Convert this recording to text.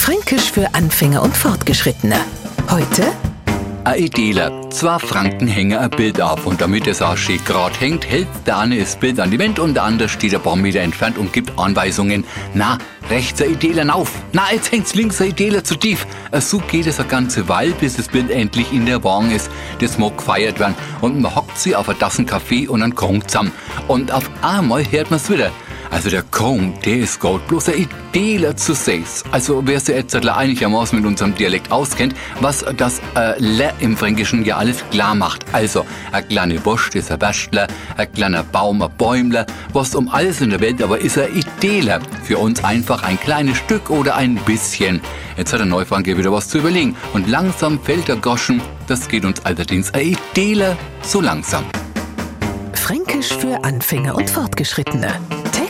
Fränkisch für Anfänger und Fortgeschrittene. Heute Ein Ideler. Zwei Franken hängen ein Bild auf und damit es auch schön grad hängt, hält der eine das Bild an die Wand und der andere steht ein paar Meter entfernt und gibt Anweisungen. Na, rechts ein Ideler auf. Na, jetzt hängt's links ein Ideler zu tief. Äh, So geht es eine ganze Weile, bis das Bild endlich in der Wagen ist. Das mag gefeiert werden und man hockt sie auf eine Tassen Kaffee und dann Kong zusammen. Und auf einmal hört man's wieder. Also der Kong, der ist gut, bloß ein Ideler zu sechs. Also wer sich jetzt einigermaßen mit unserem Dialekt auskennt, was das äh, Le im Fränkischen ja alles klar macht. Also, ein kleiner Busch ist ein Wäschler, ein kleiner Baum ein Bäumler, was um alles in der Welt aber ist ein Ideler. Für uns einfach ein kleines Stück oder ein bisschen. Jetzt hat der Neufranke wieder was zu überlegen und langsam fällt der Goschen, das geht uns allerdings ein Ideler so langsam. Fränkisch für Anfänger und Fortgeschrittene.